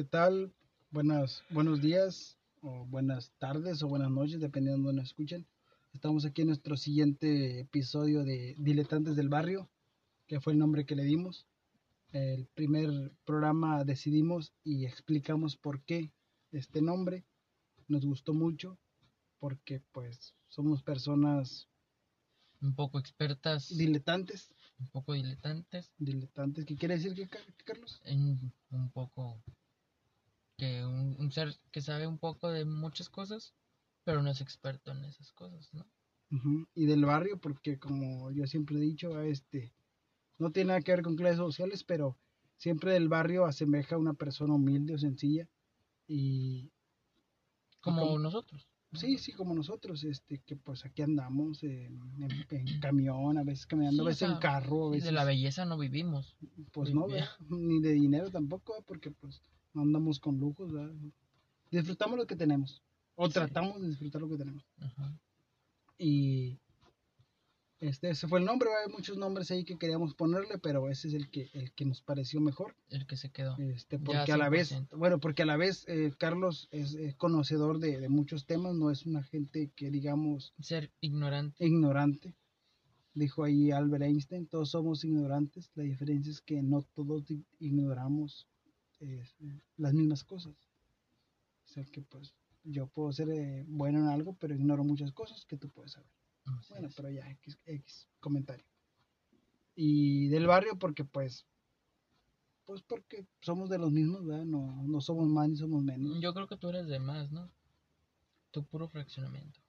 ¿Qué tal? Buenas, buenos días, o buenas tardes, o buenas noches, dependiendo de donde nos escuchen. Estamos aquí en nuestro siguiente episodio de Diletantes del Barrio, que fue el nombre que le dimos. El primer programa decidimos y explicamos por qué este nombre. Nos gustó mucho, porque pues somos personas un poco expertas, diletantes. un poco diletantes, Diletantes, ¿qué quiere decir que Carlos? en un poco que un, un ser que sabe un poco de muchas cosas, pero no es experto en esas cosas, ¿no? Y del barrio, porque como yo siempre he dicho, este no tiene nada que ver con clases sociales, pero siempre del barrio asemeja a una persona humilde o sencilla. Y Como Como- nosotros. sí, sí, como nosotros, este, que pues aquí andamos en, en- en camión, a veces caminando, Sí, a o veces en carro, a Y veces, de la belleza no vivimos. pues vi- no, ni de dinero tampoco, porque pues no andamos con lujos, ¿verdad? disfrutamos lo que tenemos, o Sí. tratamos de disfrutar lo que tenemos. Ajá. Y este, ese fue el nombre, hay muchos nombres ahí que queríamos ponerle, pero ese es el que, el que nos pareció mejor. El que se quedó. Este, porque a la vez, 100%. bueno, porque a la vez eh, Carlos es, es conocedor de, de muchos temas, no es una gente que digamos Ser ignorante. ignorante. Dijo ahí Albert Einstein, todos somos ignorantes, la diferencia es que no todos i- eh, las mismas cosas. O sea que pues yo puedo ser eh, bueno en algo, pero ignoro muchas cosas que tú puedes saber. Así Bueno, es. pero ya, X, X comentario. Y del barrio porque pues, pues porque somos de los mismos, ¿verdad? No, no somos más ni somos menos. Yo creo que tú eres de más, ¿no? Tu puro fraccionamiento.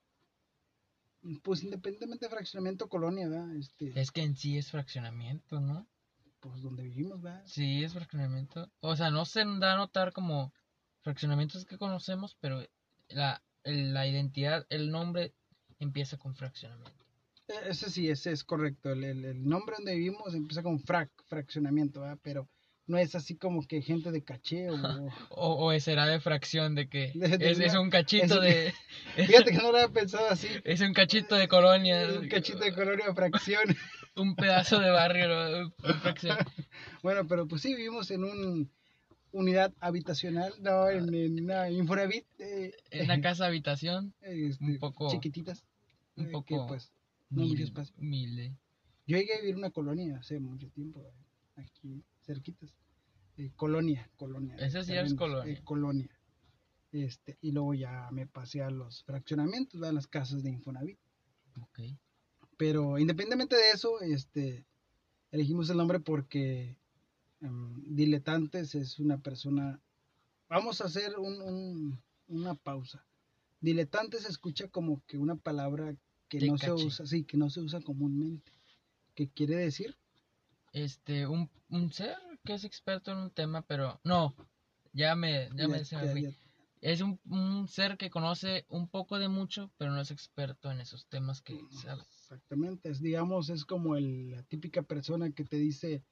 Pues independientemente de fraccionamiento colonia, ¿verdad? Este, Es que en sí es fraccionamiento, ¿no? Pues donde vivimos, ¿verdad? Sí, es fraccionamiento. O sea, no se da a notar como fraccionamientos que conocemos, pero la, la identidad, el nombre empieza con fraccionamiento. E- Ese sí, ese es correcto. El, el- el nombre donde vivimos empieza con frac, fraccionamiento, ¿verdad? Pero no es así como que gente de caché o... O, o será de fracción, de que De- de es, es un cachito es- de... Fíjate que no lo había pensado así. Es un cachito de colonia. Un cachito de colonia fracción. Un pedazo de barrio, ¿no? Un. Bueno, pero pues sí, vivimos en una unidad habitacional, no, en, en una Infonavit. eh, En una casa habitación, este, un poco- chiquititas. un eh, poco que, pues, no mucho espacio. humilde. Yo llegué a vivir en una colonia hace mucho tiempo, eh, aquí cerquitas. Eh, colonia, colonia. Esa sí es colonia. colonia. Este, y luego ya me pasé a los fraccionamientos, a las casas de Infonavit. Pero independientemente de eso, este, elegimos el nombre porque em, Diletantes es una persona... Vamos a hacer un- un- una pausa. Diletantes se escucha como que una palabra que no se usa, sí, que no se usa comúnmente. ¿Qué quiere decir? Este, un, un ser que es experto en un tema, pero no, ya me, ya, me se me ya- fui. ya- Es un, un ser que conoce un poco de mucho, pero no es experto en esos temas que sabe. Exactamente, es, digamos, es como el- la típica persona que te dice,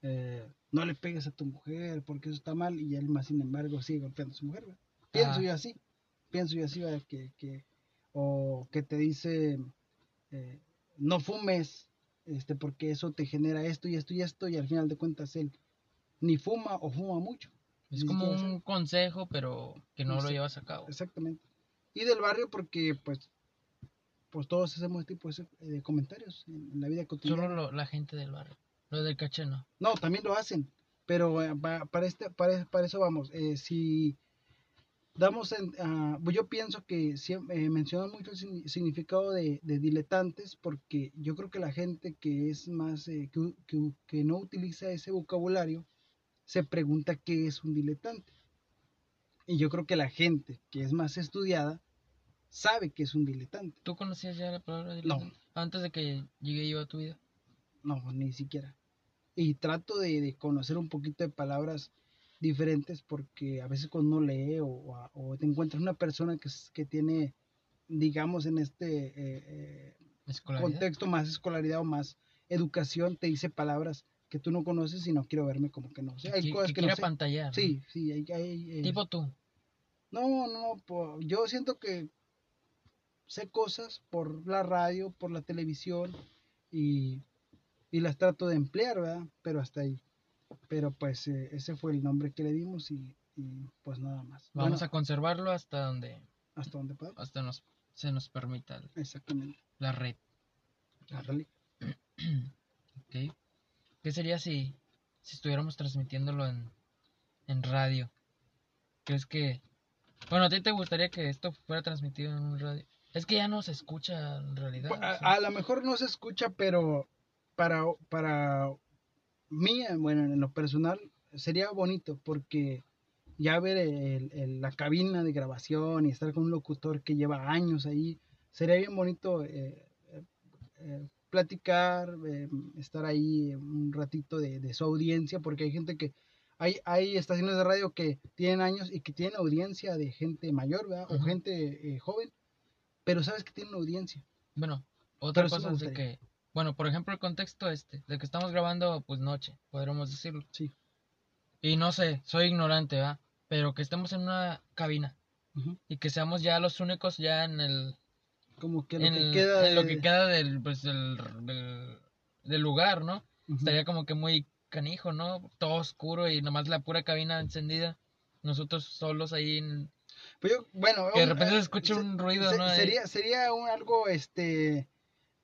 eh, no le pegues a tu mujer porque eso está mal, y él más sin embargo sigue golpeando a su mujer. ¿verdad? Pienso Ah. yo así, pienso yo así, ¿verdad? que, que, o que te dice, eh, no fumes, este, porque eso te genera esto y esto y esto, y al final de cuentas él ni fuma o fuma mucho. Es como un consejo, pero que no lo llevas a cabo. Exactamente. Y del barrio porque pues pues todos hacemos este tipo de de comentarios en, la vida cotidiana. Solo lo- la gente del barrio. Lo del caché no. No, también lo hacen, pero eh, pa- para, este, para, para eso vamos. Eh, si damos, en, ah, pues yo pienso que siem- eh, mencionan mucho el signi- significado de, de diletantes porque yo creo que la gente que es más, eh, que, que que no utiliza ese vocabulario, se pregunta qué es un diletante. Y yo creo que la gente que es más estudiada sabe que es un diletante. ¿Tú conocías ya la palabra diletante? Antes de que llegue yo a tu vida. No, ni siquiera. Y trato de, de conocer un poquito de palabras diferentes porque a veces cuando uno lee o, o- o te encuentras una persona que, que tiene, digamos, en este eh, eh, contexto más escolaridad o más educación, te dice palabras que tú no conoces y no quiero verme como que no sé. Hay que, cosas que que. Sí, sí, hay... hay, eh, Tipo tú. no, no, po- yo siento que sé cosas por la radio, por la televisión y, y las trato de emplear, ¿verdad? Pero hasta ahí. Pero pues eh, ese fue el nombre que le dimos y y pues nada más. Vamos Bueno, a conservarlo hasta donde hasta donde podamos. hasta nos se nos permita Exactamente. la red. La reliquia. Ok. ¿Qué sería si, si estuviéramos transmitiéndolo en, en radio? ¿Crees que... Bueno, ¿a ti te gustaría que esto fuera transmitido en un radio? Es que ya no se escucha en realidad. Pues, A, o sea, a lo mejor no se escucha, pero para, para mí, bueno, en lo personal, sería bonito porque ya ver el- el- la cabina de grabación y estar con un locutor que lleva años ahí, sería bien bonito eh, eh, eh, platicar, eh, estar ahí un ratito de, de su audiencia, porque hay gente que, hay, hay estaciones de radio que tienen años y que tienen audiencia de gente mayor, ¿verdad? O gente eh, joven, pero sabes que tienen audiencia. Bueno, otra Pero cosa es de que... Bueno, por ejemplo, el contexto este, de que estamos grabando pues noche, podríamos decirlo. Sí. Y no sé, soy ignorante, ¿va? Pero que estemos en una cabina y que seamos ya los únicos ya en el, como que lo en, que queda en lo que queda del, pues, del, del, del lugar, ¿no? Estaría como que muy canijo, ¿no? Todo oscuro y nomás la pura cabina encendida. Nosotros solos ahí en... Pues yo, bueno Que de repente se eh, escuche se- un ruido, se- ¿no? Ahí. sería sería un, algo este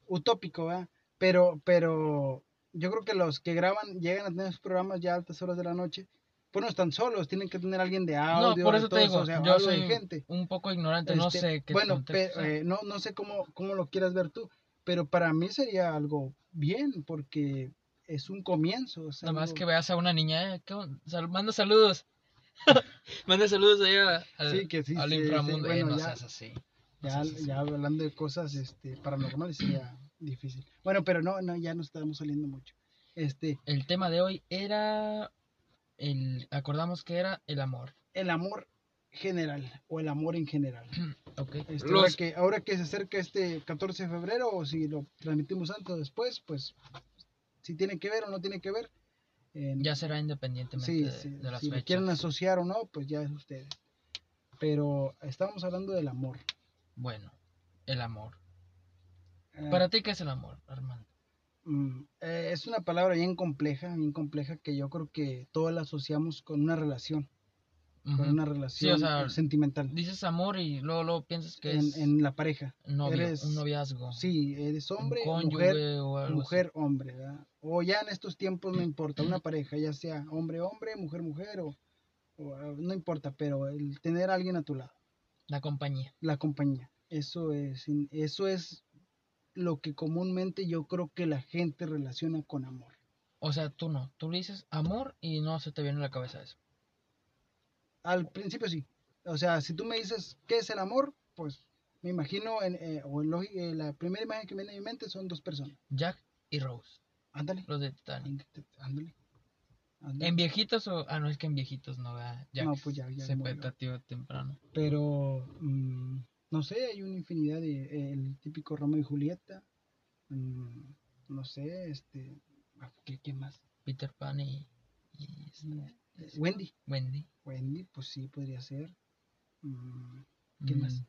utópico ¿verdad? pero pero yo creo que los que graban llegan a tener sus programas ya a altas horas de la noche pues no están solos tienen que tener alguien de No, audio por de eso todo te digo, o sea, yo de soy gente un poco ignorante, no Este, sé qué bueno contexto pe- sea. eh, no no sé cómo cómo lo quieras ver tú pero para mí sería algo bien porque es un comienzo es Nomás algo- que veas a una niña, eh, ¿qué on- sal- manda saludos. manda saludos ahí a- al, Sí, que sí, al sí, inframundo. Eh, bueno, no ya. seas así. no Ya, seas así. ya hablando de cosas este, paranormales sería difícil. Bueno, pero no, no, ya nos estamos saliendo mucho. Este, El tema de hoy era... El, acordamos que era el amor. el amor general o el amor en general. Ok. Este, Los- ahora, que, ahora que se acerca este 14 de febrero o si lo transmitimos antes o después, pues si tiene que ver o no tiene que ver. eh, Ya será independientemente sí, de, sí, de las si fechas. quieren asociar o no, pues ya es ustedes. Pero estamos hablando del amor. Bueno, el amor. Eh, ¿Para ti qué es el amor, Armando? Mm, eh, es una palabra bien compleja, bien compleja que yo creo que todos la asociamos con una relación, con una relación sea, sentimental Dices amor y luego, luego piensas que en, es en la pareja. novio, eres- un noviazgo. Sí, eres hombre, mujer, o mujer, hombre, ¿verdad? O ya en estos tiempos no importa, una pareja, ya sea hombre, hombre, mujer, mujer, o, o, ah, no importa, pero el tener a alguien a tu lado. La compañía. la compañía, eso es, eso es lo que comúnmente yo creo que la gente relaciona con amor. O sea, tú no. Tú le dices amor y no se te viene a la cabeza eso. Al principio sí. O sea, si tú me dices qué es el amor, pues me imagino, en, eh, o en eh, la primera imagen que viene a mi mente son dos personas. Jack y Rose, Ándale, los de Titanic. ándale. ¿En viejitos o.? Ah, no, es que en viejitos no, ¿verdad? Jack No, pues ya- ya se murió. temprano. Pero, mm, no sé, hay una infinidad de, eh, el típico Romeo y Julieta. mm, no sé, este, ah, ¿qué, qué más? Peter Pan y. y esta- Eh, Wendy. Wendy. Wendy, pues sí, podría ser. Mm, ¿Qué más? Mm.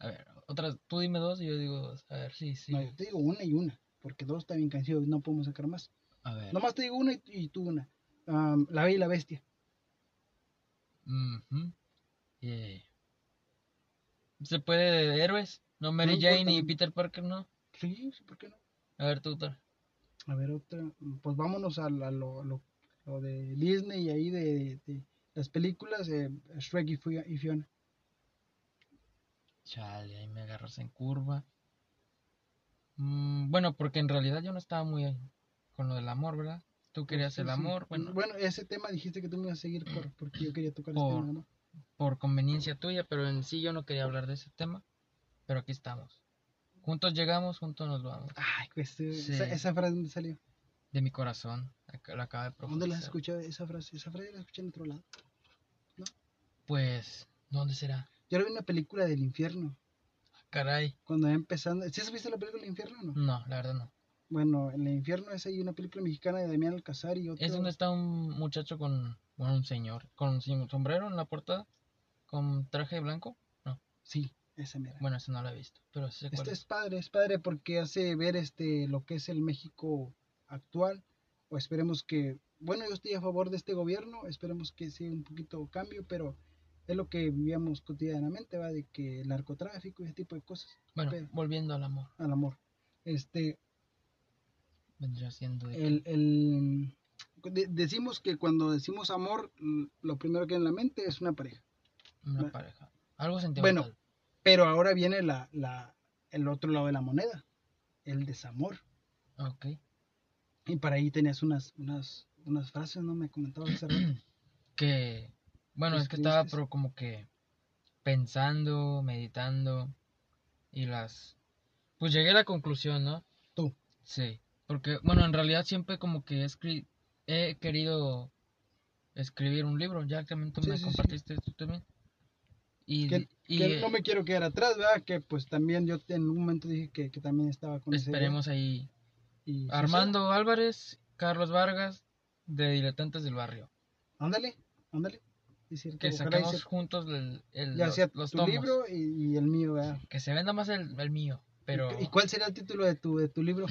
A ver, otras. Tú dime dos y yo digo dos. A ver, sí, sí. No, yo te digo una y una, porque dos está bien cansados, no podemos sacar más. A ver. Nomás te digo una y, y tú una. Am, la Bella y la Bestia. Ujú. Eh, ¿Se puede de héroes? ¿No Mary No Jane y. Peter Parker no? Sí, sí, ¿por qué no? A ver, tú, otra. A ver, otra. Pues vámonos a, la- lo, lo- lo de Disney y ahí de, de las películas, eh, Shrek y Fio- y Fiona. Chale, ahí me agarras en curva. Mm, bueno, porque en realidad yo no estaba muy con lo del amor, ¿verdad? Tú querías Sí, el sí. amor, bueno, Bueno, ese tema dijiste que tú me ibas a seguir por, porque yo quería tocar Por- ese tema, ¿no? Por conveniencia tuya, pero en sí yo no quería hablar de ese tema. Pero aquí estamos. Juntos llegamos, juntos nos vamos. Ay, pues eh, Sí. esa, esa frase dónde salió. De mi corazón, la acaba de ¿Dónde la has profundizar. escuchado esa frase? Esa frase la escuché en otro lado. Pues, ¿dónde será? Yo vi una película del infierno. Caray. Cuando empezando. ¿Sí has visto la película del infierno o no? No, la verdad no. Bueno, en el infierno es ahí una película mexicana de Damián Alcázar y otro. Es donde está un muchacho con, un señor, con un sombrero en la portada, con traje blanco. No, Sí, esa mera. bueno, ese no lo he visto, pero sí Este es. es padre, es padre porque hace ver este lo que es el México actual, o esperemos que bueno, yo estoy a favor de este gobierno, esperemos que sea un poquito cambio, pero es lo que vivíamos cotidianamente, va, de que el narcotráfico y ese tipo de cosas. Bueno, Pero- volviendo al amor. al amor. Este, Vendría siendo de el, el- de- decimos que cuando decimos amor, l- lo primero que viene en la mente es una pareja. una bueno. pareja. Algo sentimental. Pero ahora viene la, la, el otro lado de la moneda, el desamor. Ok. Y para ahí tenías unas, unas, unas frases, ¿no? Me comentabas hace rato. Que, bueno, es que estaba pero como que pensando, meditando y las... Pues llegué a la conclusión, ¿no? Tú. Sí, porque, bueno, en realidad siempre como que he, escri- he querido escribir un libro, ya que tú Sí, me sí, sí. compartiste esto también. Y, Que, y, que eh, no me quiero quedar atrás, ¿verdad? Que pues también yo en un momento dije que, que también estaba con esperemos ahí. Y sí, Armando Álvarez, Carlos Vargas, de Diletantes del Barrio. sí. Ándale, ándale. Decir, Que y saquemos se- juntos el, el- los, los tu tomos. libro y, y el mío, ¿verdad? Que se venda más el, el mío. Pero ¿Y, y cuál sería el título de tu, de tu libro?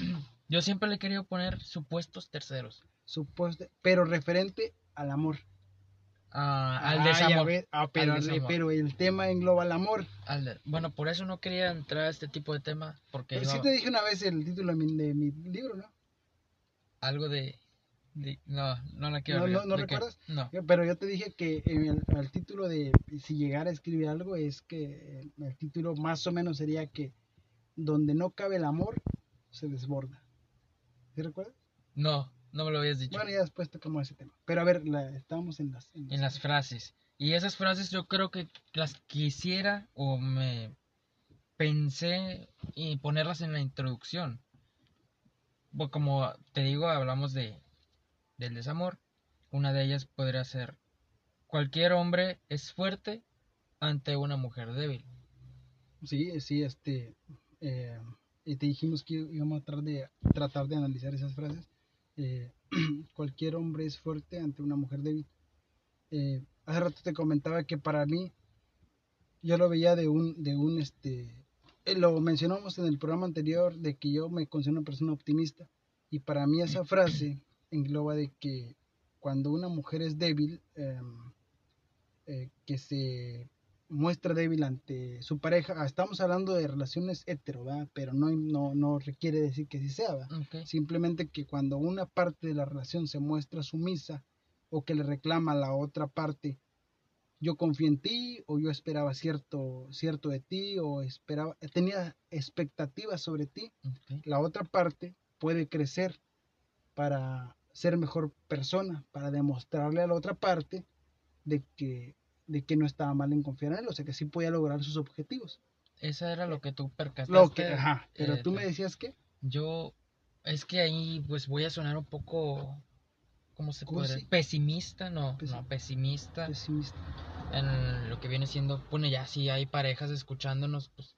yo siempre le he querido poner supuestos terceros. Supuesto, pero referente al amor. Ah, al Ah, desamor. Ah, pero, Al desamor. pero el tema engloba el amor. al bueno, por eso no quería entrar a este tipo de tema. Porque Pero sí te dije una vez el título de mi, de mi libro, ¿no? algo de, de- No, no la quiero ¿No- no- no recuerdas? No. Yo- Pero yo te dije que el título de si llegara a escribir algo es que el, el título más o menos sería que donde no cabe el amor se desborda. ¿Sí recuerdas? No, no me lo habías dicho. Bueno, ya después tocamos ese tema. Pero a ver, la, estábamos en las... en las frases. Y esas frases yo creo que las quisiera o me pensé y ponerlas en la introducción. Bueno, como te digo, hablamos de del desamor. Una de ellas podría ser cualquier hombre es fuerte ante una mujer débil. Sí, sí, este... eh, y te dijimos que íbamos a tratar de, tratar de analizar esas frases. Eh, cualquier hombre es fuerte ante una mujer débil. Eh, hace rato te comentaba que para mí yo lo veía de un, de un, este, eh, lo mencionamos en el programa anterior de que yo me considero una persona optimista y para mí esa frase engloba de que cuando una mujer es débil, em, que se muestra débil ante su pareja, ah, estamos hablando de relaciones hetero, ¿verdad? pero no, no, no requiere decir que sí sea, ¿verdad? Ok. Simplemente que cuando una parte de la relación se muestra sumisa o que le reclama a la otra parte, yo confío en ti o yo esperaba cierto, cierto de ti o esperaba, tenía expectativas sobre ti, la otra parte puede crecer para ser mejor persona, para demostrarle a la otra parte de que, de que no estaba mal en confiar en él, o sea que sí podía lograr sus objetivos. Esa era lo que tú percataste. Lo que, ajá, pero eh, tú me decías que, Yo, es que ahí pues voy a sonar un poco, ¿cómo se puede decir? Pesimista, no, no, pesimista pesimista. en lo que viene siendo, bueno, ya si hay parejas escuchándonos, pues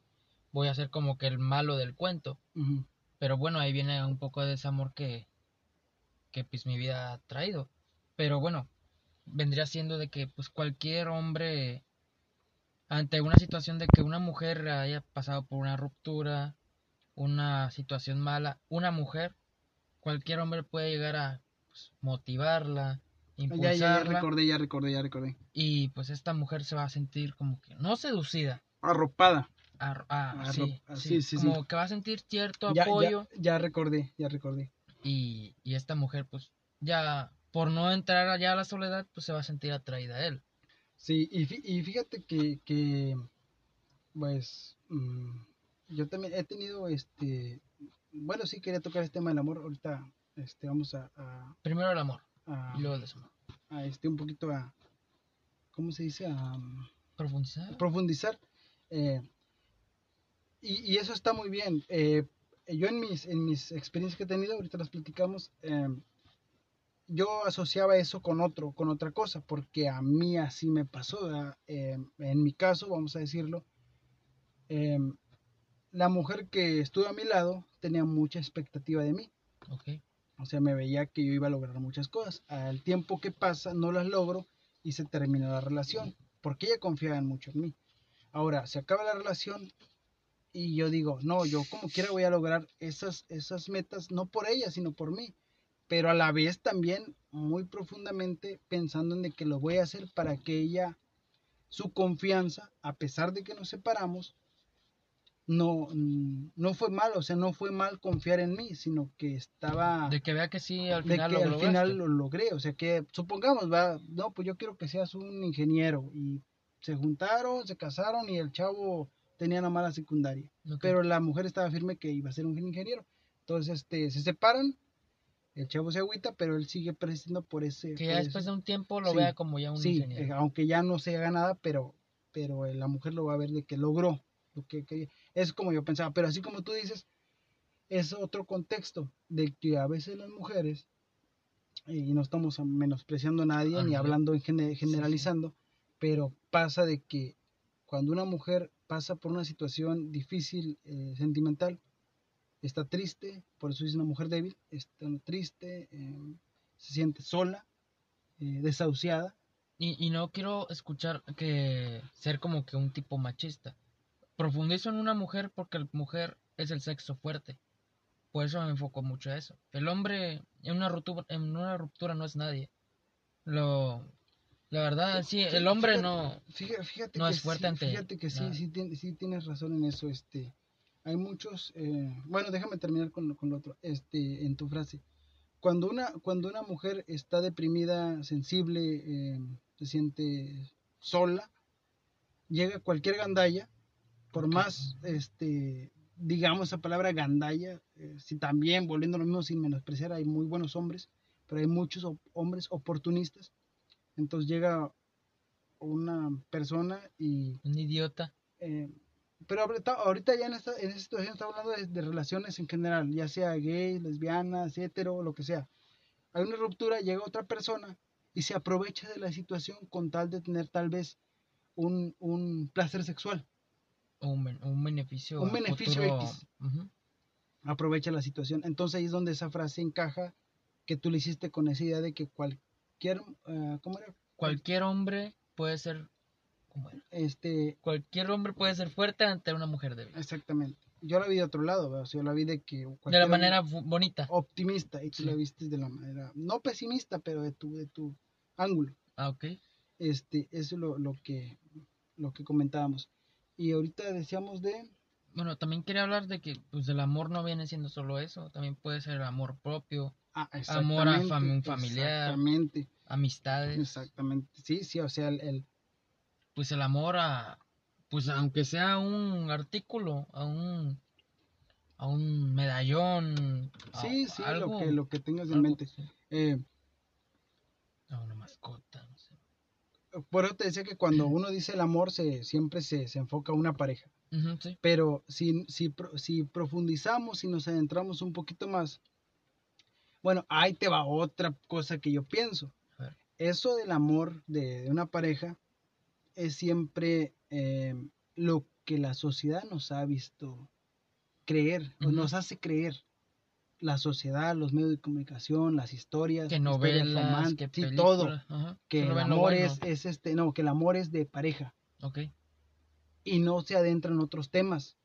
voy a ser como que el malo del cuento. Pero bueno, ahí viene un poco de desamor que, que pues mi vida ha traído. Pero bueno, vendría siendo de que pues cualquier hombre ante una situación de que una mujer haya pasado por una ruptura, una situación mala, una mujer, cualquier hombre puede llegar a pues, motivarla, Ya, ya, ya impulsarla recordé, ya recordé, ya recordé. y pues esta mujer se va a sentir como que no seducida, Arropada. a- a- Arro- sí, ah, sí, sí, sí, sí. como que va a sentir cierto Ya, apoyo ya, ya recordé, ya recordé. y, y esta mujer pues ya por no entrar allá a la soledad pues se va a sentir atraída a él. Sí, y, y fíjate que, que pues, mm, yo también he tenido, este, bueno, sí quería tocar este tema del amor, ahorita, este, vamos a, a, Primero el amor a- y luego el desamor. a, este, un poquito a, ¿cómo se dice? A, Profundizar. profundizar. eh, y, y eso está muy bien. eh, yo en mis, en mis experiencias que he tenido, ahorita las platicamos, eh, yo asociaba eso con otro, con otra cosa, porque a mí así me pasó. Eh, en mi caso, vamos a decirlo, eh, la mujer que estuvo a mi lado tenía mucha expectativa de mí. Ok. O sea, me veía que yo iba a lograr muchas cosas. Al tiempo que pasa, no las logro y se termina la relación, porque ella confiaba mucho en mí. Ahora, se acaba la relación y yo digo, no, yo como quiera voy a lograr esas, esas metas, no por ella, sino por mí. Pero a la vez también muy profundamente pensando en de que lo voy a hacer para que ella, su confianza, a pesar de que nos separamos, no, mm, no fue mal, o sea, no fue mal confiar en mí, sino que estaba... De que vea que sí, al de final que lo al final lo logré, o sea que supongamos, va, no, pues yo quiero que seas un ingeniero y se juntaron, se casaron y el chavo tenía una mala secundaria, pero la mujer estaba firme que iba a ser un ingeniero, entonces este, se separan, el chavo se agüita, pero él sigue persistiendo por ese... que ese- después de un tiempo lo Sí, vea como ya un sí, ingeniero. eh, aunque ya no se haga nada, pero, pero eh, la mujer lo va a ver de que logró lo que quería. Es como yo pensaba, pero así como tú dices, es otro contexto de que a veces las mujeres, y no estamos menospreciando a nadie ni hablando en gene- sí. generalizando, pero pasa de que cuando una mujer pasa por una situación difícil, eh, sentimental, está triste, por eso es una mujer débil, está triste, eh, se siente sola, eh, desahuciada, Y, y no quiero escuchar que ser como que un tipo machista. Profundizo en una mujer porque la mujer es el sexo fuerte. Por eso me enfoco mucho a eso. El hombre en una ruptura, en una ruptura no es nadie. Lo, la verdad, sí, el hombre Fíjate- no. Fíjate, fíjate no es fuerte sí, ante fíjate que sí, sí tienes razón en eso, este, hay muchos, eh, bueno, déjame terminar con, lo- con lo otro, este, en tu frase, cuando una, cuando una mujer está deprimida, sensible, eh, se siente sola, llega cualquier gandalla, por más, este, digamos esa palabra gandalla, eh, si también, volviendo a lo mismo sin menospreciar, hay muy buenos hombres, pero hay muchos op- hombres oportunistas, entonces llega una persona y Un idiota. eh, pero ahorita, ahorita ya en esta, en esta situación está hablando de, de relaciones en general, ya sea gay, lesbianas, hetero, lo que sea. Hay una ruptura, llega otra persona y se aprovecha de la situación con tal de tener tal vez un, un placer sexual. O un, un beneficio. Un beneficio futuro. X. Aprovecha la situación. Entonces ahí es donde esa frase encaja que tú le hiciste con esa idea de que cualquier, ¿cómo era? Cualquier hombre puede ser. Este, Cualquier hombre puede ser fuerte ante una mujer débil. exactamente. Yo la vi de otro lado, ¿verdad? O sea, yo la vi de que De la manera bonita. optimista y tú Sí. la viste de la manera no pesimista pero de tu de tu ángulo Ah, ok. este eso es lo, lo que lo que comentábamos y ahorita decíamos de Bueno, también quería hablar de que pues el amor no viene siendo solo eso, también puede ser amor propio, ah, Amor a fam- un familiar. exactamente amistades, exactamente sí sí o sea el, el- pues el amor a pues aunque sea un artículo, a un a un medallón, a- sí sí algo, lo que lo que tengas en mente sí, Eh, a una mascota, no sé. por eso te decía que cuando uno dice el amor se siempre se, se enfoca a una pareja sí. Pero si, si, si profundizamos y nos adentramos un poquito más, bueno, ahí te va otra cosa que yo pienso. A. Eso del amor de, de una pareja es siempre eh, lo que la sociedad nos ha visto creer, o nos hace creer. La sociedad, los medios de comunicación, las historias, Que novelas, que sí, todo. Que el amor bueno. es, es este, no, que el amor es de pareja Ok. y no se adentra en otros temas,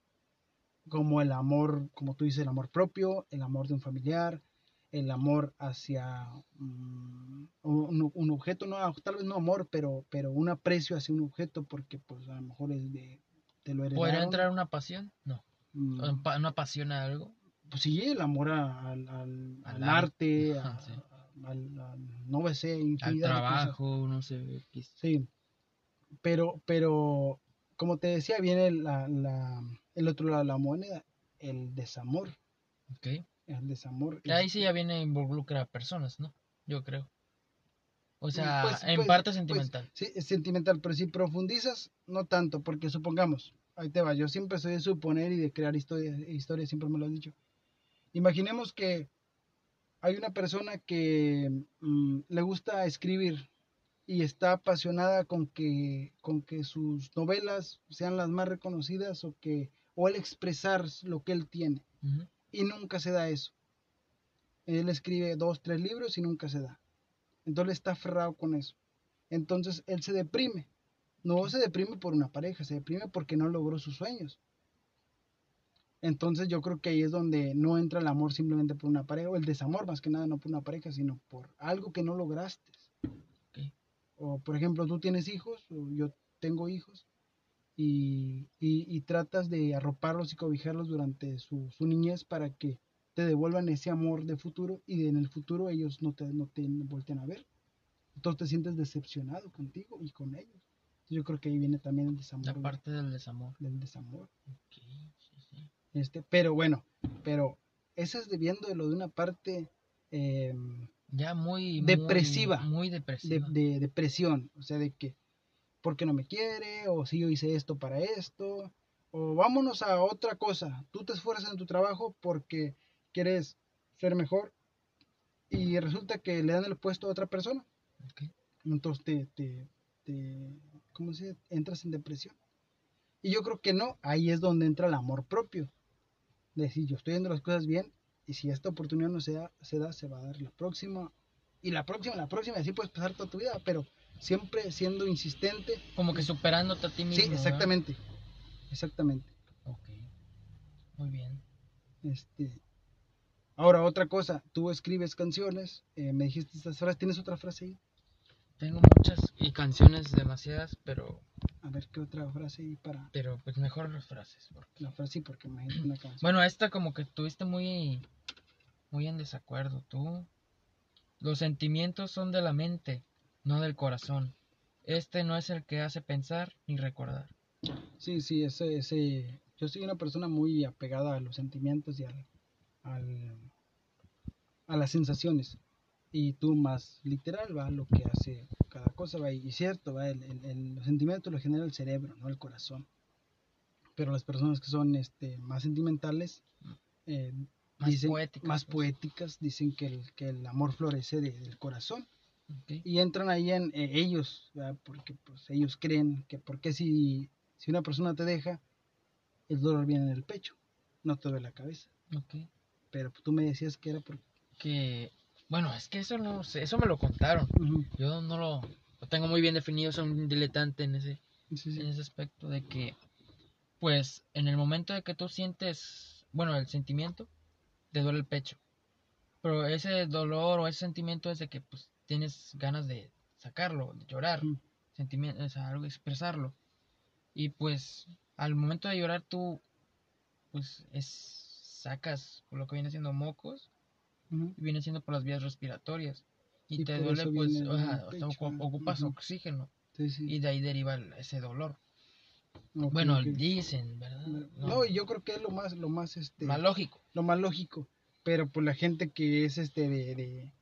como el amor, como tú dices, el amor propio, el amor de un familiar, el amor hacia mm, un, un objeto, no, tal vez no amor, pero, pero un aprecio hacia un objeto, porque pues a lo mejor es de, te lo heredaron. ¿Podría entrar una pasión? No. Mm, ¿Un pa- ¿Una pasión a algo? pues sí, el amor a- al, al, Al al arte, arte, a- sí. al, al- no sé, Al infinidad de cosas. trabajo, no sé. X. Sí, pero, pero como te decía, viene la, la, el otro lado de la moneda, el desamor. Ok. El desamor. Ahí sí ya viene a involucrar a personas, ¿no? Yo creo. O sea, Pues- en pues- parte pues, sentimental. sí, es sentimental, pero si profundizas, no tanto, porque supongamos, ahí te va, yo siempre soy de suponer y de crear historias, historias siempre me lo has dicho. Imaginemos que hay una persona que mm, le gusta escribir y está apasionada con que, con que sus novelas sean las más reconocidas o que o el expresar lo que él tiene Ujú. Y nunca se da eso. Él escribe dos, tres libros y nunca se da. Entonces está aferrado con eso. Entonces él se deprime. No se deprime por una pareja, se deprime porque no logró sus sueños. Entonces yo creo que ahí es donde no entra el amor simplemente por una pareja, o el desamor más que nada, no por una pareja, sino por algo que no lograste. O por ejemplo, tú tienes hijos, o yo tengo hijos, y, y- y tratas de arroparlos y cobijarlos durante su, su niñez para que te devuelvan ese amor de futuro y en el futuro ellos no te, no te voltean a ver. Entonces te sientes decepcionado contigo y con ellos. Yo creo que ahí viene también el desamor. La parte del desamor. del desamor. Ok, sí, sí. Este, pero bueno, pero eso es debiendo de lo de una parte eh, Ya muy... Depresiva. Muy, de, depresiva. de depresión, o sea, de que, ¿por qué no me quiere? O si yo hice esto para esto, o vámonos a otra cosa. Tú te esfuerzas en tu trabajo porque quieres ser mejor y resulta que le dan el puesto a otra persona. Ok. Entonces te, te, te ¿cómo se dice? Entras en depresión. Y yo creo que no, ahí es donde entra el amor propio. Decir, yo estoy haciendo las cosas bien y si esta oportunidad no se da, se da, se va a dar la próxima. Y la próxima, la próxima, y así puedes pasar toda tu vida, pero siempre siendo insistente. Como que superándote a ti mismo. Sí, ¿verdad? exactamente. Exactamente. Ok. Muy bien. Este, ahora, otra cosa, tú escribes canciones, eh, me dijiste estas frases, ¿tienes otra frase ahí? Tengo muchas y canciones demasiadas, pero A ver, ¿qué otra frase ahí para pero pues mejor las frases. porque- la frase? Sí, porque imagínate una canción. Bueno, esta como que estuviste muy muy en desacuerdo tú. Los sentimientos son de la mente, no del corazón. Este no es el que hace pensar ni recordar. Sí, sí, ese, ese, yo soy una persona muy apegada a los sentimientos y al, al- a las sensaciones. Y tú más literal, va, lo que hace cada cosa, va, y cierto, va, el, el- el- los sentimientos los genera el cerebro, no el corazón. Pero las personas que son este, más sentimentales, eh, Más dicen, poéticas, más pues. poéticas, dicen que el, que el amor florece de- del corazón Y entran ahí en eh, ellos, ¿verdad? porque pues ellos creen que porque si, si una persona te deja, el dolor viene en el pecho, no te duele la cabeza. Pero tú me decías que era porque... Que bueno, es que eso no sé, eso me lo contaron. Yo no lo, lo tengo muy bien definido, soy un diletante en ese sí, sí. en ese aspecto de que pues en el momento de que tú sientes, bueno, el sentimiento, te duele el pecho. Pero ese dolor o ese sentimiento es de que pues tienes ganas de sacarlo, de llorar, Ujú. sentimiento, o sea, algo expresarlo. Y pues al momento de llorar tú pues es sacas por lo que viene siendo mocos y viene siendo por las vías respiratorias. Y, Y te por duele pues, pecho, ajá. ocupas oxígeno Sí, sí. y de ahí deriva ese dolor. Bueno, dicen, ¿verdad? No, y yo creo que es lo más, lo más, este, Más lógico. lo más lógico. Pero pues la gente que es este de, de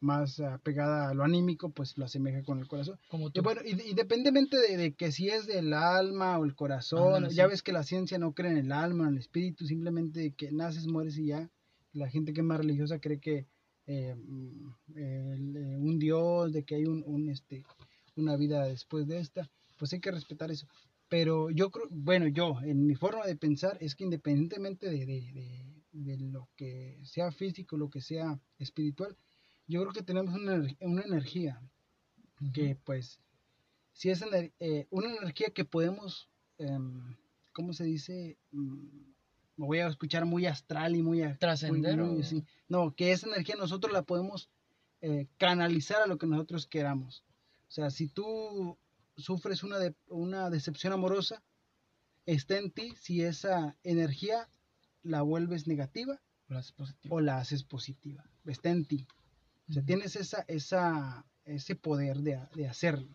más apegada a lo anímico, pues lo asemeja con el corazón. Como Y tú. bueno, y- independientemente de, de que si es del alma o el corazón, Ándale, ya sí. ves que la ciencia no cree en el alma, en el espíritu, simplemente que naces, mueres y ya. La gente que es más religiosa cree que eh, mm, el, eh, un Dios, de que hay un, un, este, una vida después de esta, pues hay que respetar eso. Pero yo creo, bueno, yo, en mi forma de pensar, es que independientemente de, de- de- de lo que sea físico, lo que sea espiritual, yo creo que tenemos una, una energía que pues si es ener- eh, una energía que podemos em, ¿cómo se dice? Mm, me voy a escuchar muy astral y muy Trascender así. no que esa energía nosotros la podemos eh, canalizar a lo que nosotros queramos. O sea si tú sufres una de- una decepción amorosa está en ti si esa energía la vuelves negativa o la haces positiva. Está en ti o sea, tienes esa, esa, ese poder de, de hacerlo.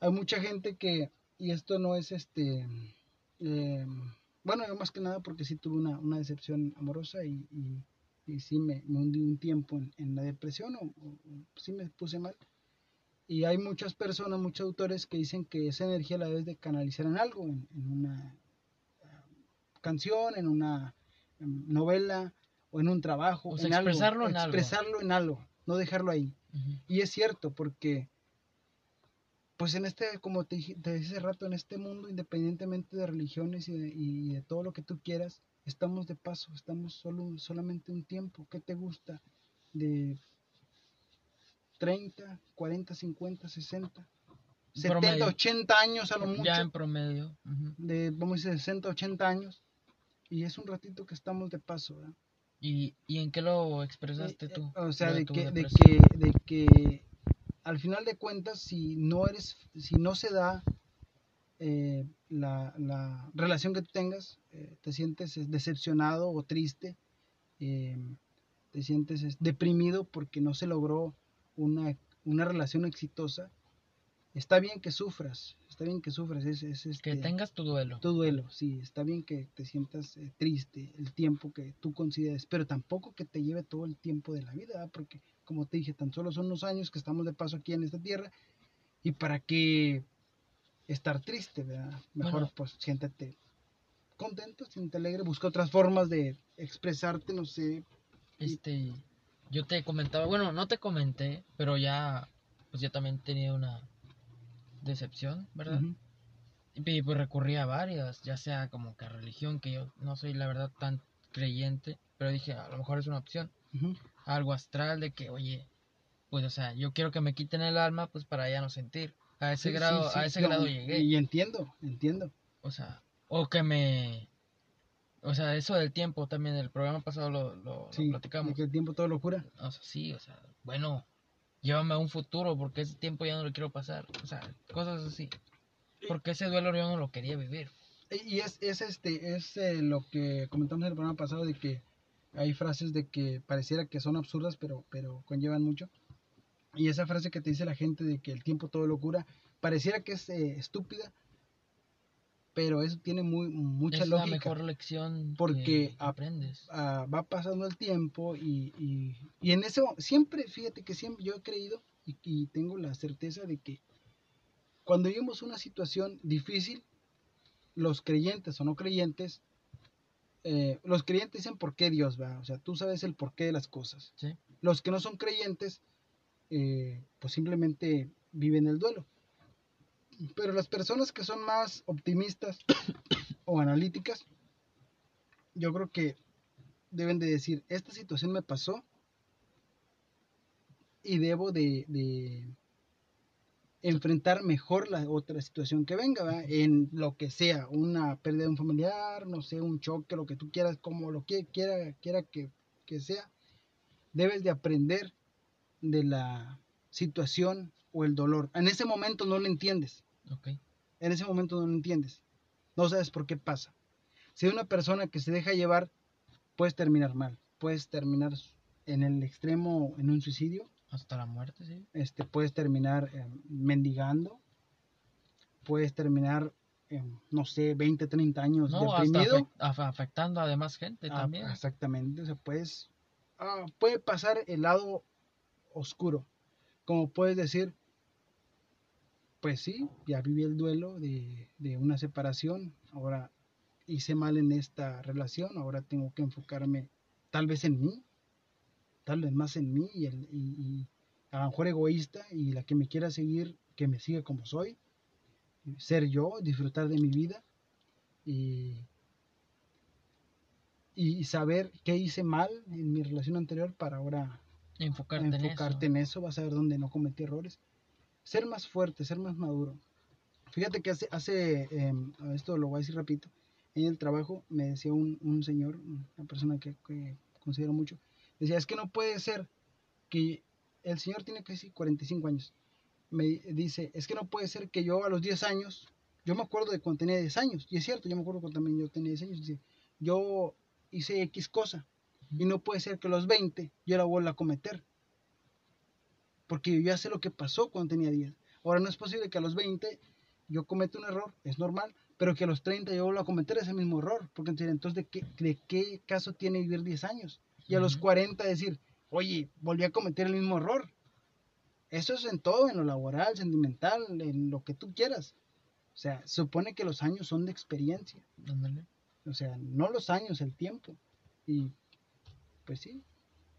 Hay mucha gente que, y esto no es este, eh, bueno, yo más que nada porque sí tuve una, una decepción amorosa y, y, y sí me, me hundí un tiempo en, en la depresión o, sí me puse mal. Y hay muchas personas, muchos autores que dicen que esa energía la debes de canalizar en algo, en, en una eh, canción, en una novela o en un trabajo, O sea, en algo, expresarlo en algo. expresarlo en algo, no dejarlo ahí. Ujú. Y es cierto, porque, pues en este, como te dije hace rato, en este mundo, independientemente de religiones y de, y de todo lo que tú quieras, estamos de paso, estamos solo, solamente un tiempo. ¿Qué te gusta? De 30, 40, 50, 60, 70, Promedio. 80 años a lo mucho Ya en promedio. ujú. de, vamos a decir, 60, 80 años. y es un ratito que estamos de paso, ¿verdad? ¿Y, y en qué lo expresaste Eh, tú? O sea, de que, de que, de que al final de cuentas, si no eres, si no se da eh, la, la relación que tú tengas, eh, te sientes eh, decepcionado o triste, eh, te sientes es, deprimido porque no se logró una, una relación exitosa. Está bien que sufras, está bien que sufras, es, es, Que este, tengas tu duelo. tu duelo, sí, está bien que te sientas eh, triste el tiempo que tú consideres, pero tampoco que te lleve todo el tiempo de la vida, ¿verdad? porque como te dije, tan solo son unos años que estamos de paso aquí en esta tierra y para qué estar triste, ¿verdad? Mejor Bueno. pues siéntate contento, siéntate alegre, busca otras formas de expresarte, no sé. Este, yo te comentaba, bueno, no te comenté, pero ya, pues yo también tenía una decepción, ¿verdad? Ujú, Y pues recurrí a varias, ya sea como que a religión, que yo no soy la verdad tan creyente, pero dije, a lo mejor es una opción. Algo astral de que, oye, pues o sea, yo quiero que me quiten el alma, pues para ya no sentir. A ese Sí, grado, sí, sí, a ese grado llegué. Y entiendo, entiendo. O sea, o que me... O sea, eso del tiempo también, el programa pasado lo, lo, lo Sí, platicamos. que el tiempo todo lo cura. O sea, sí, o sea, bueno, llévame a un futuro porque ese tiempo ya no lo quiero pasar. O sea, cosas así. Porque ese duelo yo no lo quería vivir. Y es, es este, es eh, lo que comentamos en el programa pasado de que hay frases de que pareciera que son absurdas, pero, pero conllevan mucho. Y esa frase que te dice la gente de que el tiempo todo lo cura, pareciera que es eh, estúpida, pero eso tiene muy, mucha es la lógica. mejor lección Porque que ap- aprendes. Va pasando el tiempo y, y, y en ese mo- siempre, fíjate que siempre yo he creído y, y tengo la certeza de que cuando vivimos una situación difícil, los creyentes o no creyentes, eh, los creyentes dicen por qué Dios va, o sea, tú sabes el porqué de las cosas. Sí. Los que no son creyentes, eh, pues simplemente viven el duelo. Pero las personas que son más optimistas o analíticas, yo creo que deben de decir, esta situación me pasó y debo de, de enfrentar mejor la otra situación que venga, ¿verdad? en lo que sea, una pérdida de un familiar, no sé, un choque, lo que tú quieras, como lo que quiera, quiera que, que sea, debes de aprender de la situación o el dolor. En ese momento no lo entiendes, En ese momento no lo entiendes, no sabes por qué pasa. Si una persona que se deja llevar, puedes terminar mal, puedes terminar en el extremo, en un suicidio, Hasta la muerte, sí. este, puedes terminar eh, mendigando, puedes terminar, eh, no sé, 20, 30 años No, hasta deprimido. af- afectando a demás gente Ah, también. exactamente, o sea, puedes, ah, puede pasar el lado oscuro, como puedes decir, pues sí, ya viví el duelo de, de una separación, ahora hice mal en esta relación, ahora tengo que enfocarme tal vez en mí, tal vez más en mí y, el- y- y a lo mejor egoísta y la que me quiera seguir, que me siga como soy, ser yo, disfrutar de mi vida y, y saber qué hice mal en mi relación anterior para ahora enfocarte, enfocarte en en eso, vas a ver dónde no cometí errores. Ser más fuerte, ser más maduro. Fíjate que hace, hace em, esto lo voy a decir rapidito, en el trabajo me decía un, un señor, una persona que, que considero mucho, decía, es que no puede ser que el señor tiene casi 45 años. Me dice, es que no puede ser que yo a los 10 años, yo me acuerdo de cuando tenía 10 años, y es cierto, yo me acuerdo cuando también yo tenía 10 años, dice, yo hice X cosa, y no puede ser que a los 20 yo la vuelva a cometer. Porque yo ya sé lo que pasó cuando tenía 10. Ahora no es posible que a los 20 yo cometa un error, es normal, pero que a los 30 yo vuelva a cometer ese mismo error. Porque entonces, ¿de qué, de qué caso tiene vivir 10 años? Y a los Ujú. 40 decir, oye, volví a cometer el mismo error. Eso es en todo, en lo laboral, sentimental, en lo que tú quieras. O sea, se supone que los años son de experiencia. Ándale. O sea, no los años, el tiempo. Y pues sí,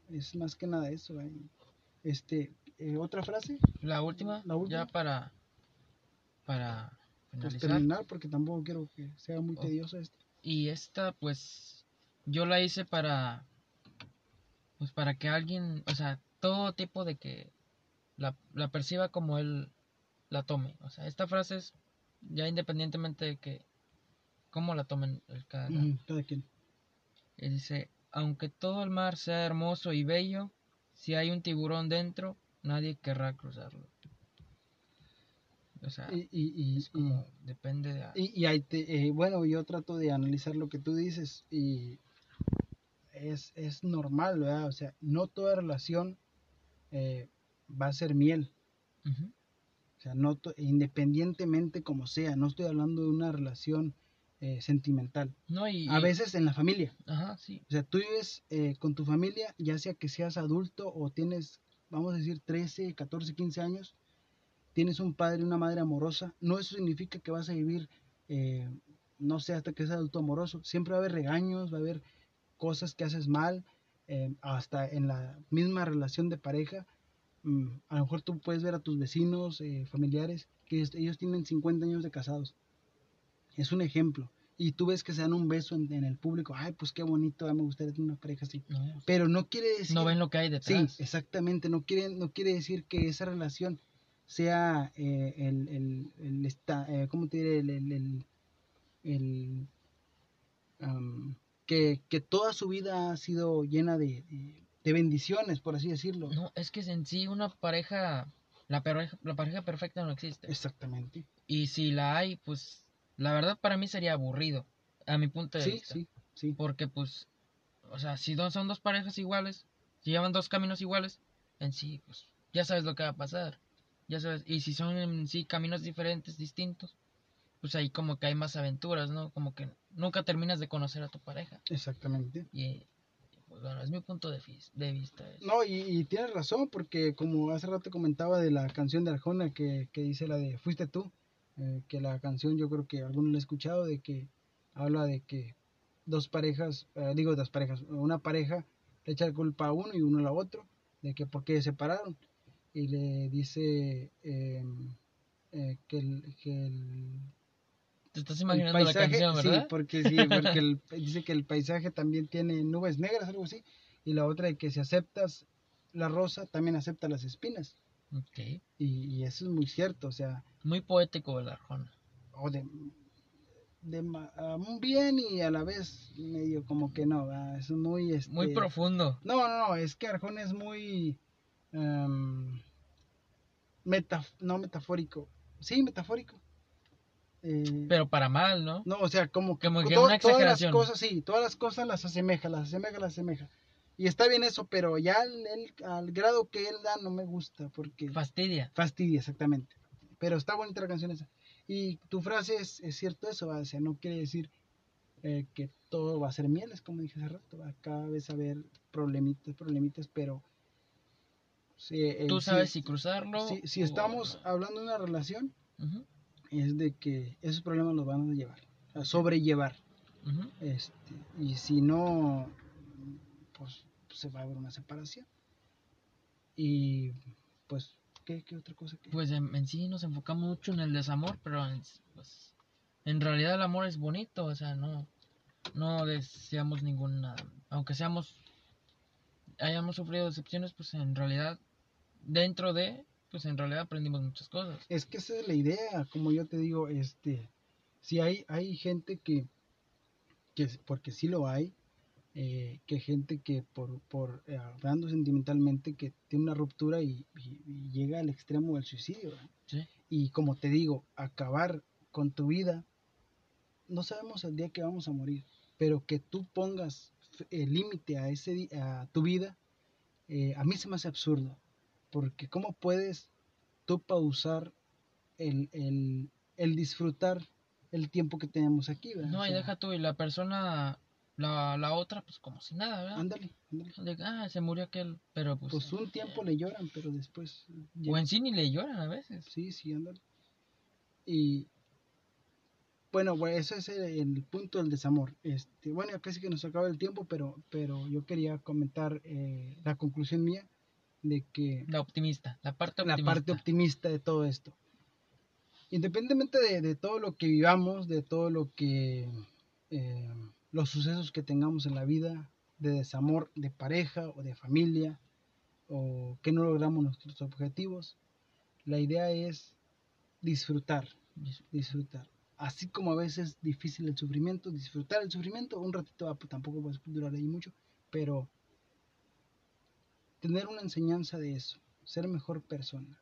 es más que nada eso. ¿eh? Este, eh, otra frase, La última, La última. ya para, para pues finalizar. terminar, porque tampoco quiero que sea muy Oh. tedioso esto. Y esta, pues, yo la hice para, pues, para que alguien, o sea, todo tipo de que la, la perciba como él la tome. O sea, esta frase es ya independientemente de que, cómo la tomen el cada quien. Y dice, aunque todo el mar sea hermoso y bello, si hay un tiburón dentro, nadie querrá cruzarlo. O sea, Y, y, es como, depende de... y, y ahí te- eh, bueno, yo trato de analizar lo que tú dices y es, es normal, ¿verdad? O sea, no toda relación eh, va a ser miel. O sea, no to- independientemente como sea, no estoy hablando de una relación eh, sentimental. No, y... A veces en la familia. Ajá, sí. O sea, tú vives eh, con tu familia, ya sea que seas adulto o tienes, vamos a decir, 13, 14, 15 años, tienes un padre y una madre amorosa, no eso significa que vas a vivir, eh, no sé, hasta que seas adulto amoroso. Siempre va a haber regaños, va a haber cosas que haces mal, eh, hasta en la misma relación de pareja. mm, a lo mejor tú puedes ver a tus vecinos, eh, familiares, que ellos tienen 50 años de casados. Es un ejemplo. Y tú ves que se dan un beso en, en el público. Ay, pues qué bonito, ah, me gustaría tener una pareja así. No, Pero no quiere decir. no ven lo que hay Sí, detrás. exactamente. No quiere, no quiere decir que esa relación sea eh, el, el, el esta- eh, ¿cómo te diré? El, el, el- am, que, que toda su vida ha sido llena de, de- de bendiciones, por así decirlo. No, es que en sí una pareja, la pareja, la pareja perfecta no existe. Exactamente. Y si la hay, pues la verdad para mí sería aburrido, a mi punto de Sí, vista. sí, sí. Porque pues, o sea, si dos, son dos parejas iguales, si llevan dos caminos iguales, en sí, pues ya sabes lo que va a pasar. Ya sabes, y si son en sí caminos diferentes, distintos, pues ahí como que hay más aventuras, ¿no? Como que nunca terminas de conocer a tu pareja. Exactamente. Y pues bueno, es mi punto de, de vista. eso. No, y, y tienes razón, porque como hace rato comentaba de la canción de Arjona que, que dice la de Fuiste tú, eh, que la canción yo creo que alguno la ha escuchado, de que habla de que dos parejas, eh, digo dos parejas, una pareja le echa la culpa a uno y uno a la otro, de que por qué se separaron, y le dice eh, eh, que el... Que el Te estás el imaginando la canción, sí, ¿verdad? porque sí, porque el- dice que el paisaje también tiene nubes negras, algo así, y la otra de que si aceptas la rosa, también acepta las espinas, Ok. y, y eso es muy cierto, o sea, Muy poético el Arjona. o de, de bien y a la vez medio como que no, es muy... Este, Muy profundo. No, no, no, es que Arjona es muy... metaf- no metafórico, sí, metafórico. Eh, Pero para mal, ¿no? No, o sea, como que, Como que to- una todas las exageración. cosas, sí, todas las cosas las asemeja, las asemeja, las asemeja. Y está bien eso, pero ya al, el- al grado que él da no me gusta, porque Fastidia. fastidia, exactamente. Pero está bonita la canción esa. Y tu frase es, es cierto eso, ¿va? o sea, no quiere decir eh, que todo va a ser miel, es como dije hace rato, va cada vez a haber problemitas, problemitas, pero... eh, Tú sabes si cruzarlo. si, si o estamos hablando de una relación, es de que esos problemas los van a llevar, a sobrellevar. Este, y si no, pues se va a haber una separación. Y pues, ¿qué, qué otra cosa? Que... Pues en, en sí nos enfocamos mucho en el desamor, pero en, pues, en realidad el amor es bonito, o sea, no, no deseamos ninguna, aunque seamos, hayamos sufrido decepciones, pues en realidad, dentro de, pues en realidad aprendimos muchas cosas. Es que esa es la idea, como yo te digo, este, si hay, hay gente que, que, porque sí lo hay, eh, que gente que por, por eh, hablando sentimentalmente, que tiene una ruptura y, y- y llega al extremo del suicidio. Y como te digo, acabar con tu vida, no sabemos el día que vamos a morir, pero que tú pongas el límite a ese a tu vida, eh, a mí se me hace absurdo, porque cómo puedes tú pausar el, el, el disfrutar el tiempo que tenemos aquí, ¿verdad? No, y deja tú, y la persona, la, la otra, pues como si nada, ¿verdad? Ándale, ándale. Ah, se murió aquel, pero pues... Pues un tiempo le lloran, pero después... O en sí ni le lloran a veces. Sí, sí, ándale. Y bueno, pues ese es el, el punto del desamor. Este, bueno, ya casi que nos acaba el tiempo, pero, pero yo quería comentar eh, la conclusión mía de que La optimista, la parte la optimista. parte optimista de todo esto. Independientemente de, de todo lo que vivamos, de todo lo que eh, los sucesos que tengamos en la vida, de desamor de pareja o de familia, o que no logramos nuestros objetivos, la idea es disfrutar, disfrutar. así como a veces es difícil el sufrimiento, disfrutar el sufrimiento, un ratito ah, pues, tampoco durar ahí mucho, pero tener una enseñanza de eso, ser mejor persona.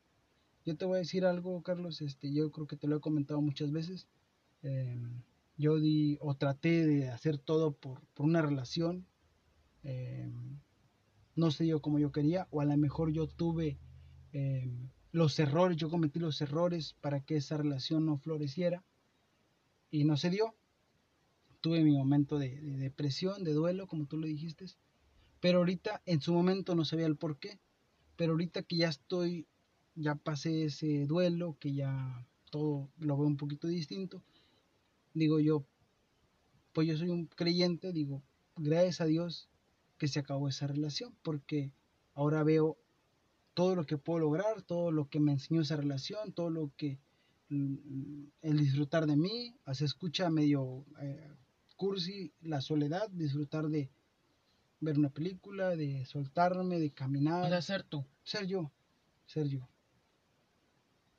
Yo te voy a decir algo, Carlos, este, yo creo que te lo he comentado muchas veces. Em, yo di o traté de hacer todo por, por una relación. Em, no se dio como yo quería, o a lo mejor yo tuve em, los errores, yo cometí los errores para que esa relación no floreciera y no se dio. Tuve mi momento de, depresión, de duelo, como tú lo dijiste, pero ahorita en su momento no sabía el por qué, pero ahorita que ya estoy, ya pasé ese duelo, que ya todo lo veo un poquito distinto, digo yo, pues yo soy un creyente, digo, gracias a Dios que se acabó esa relación, porque ahora veo todo lo que puedo lograr, todo lo que me enseñó esa relación, todo lo que mm, el disfrutar de mí, se escucha medio eh, cursi la soledad, disfrutar de ver una película, de soltarme, de caminar. Ser tú. Ser yo, ser yo.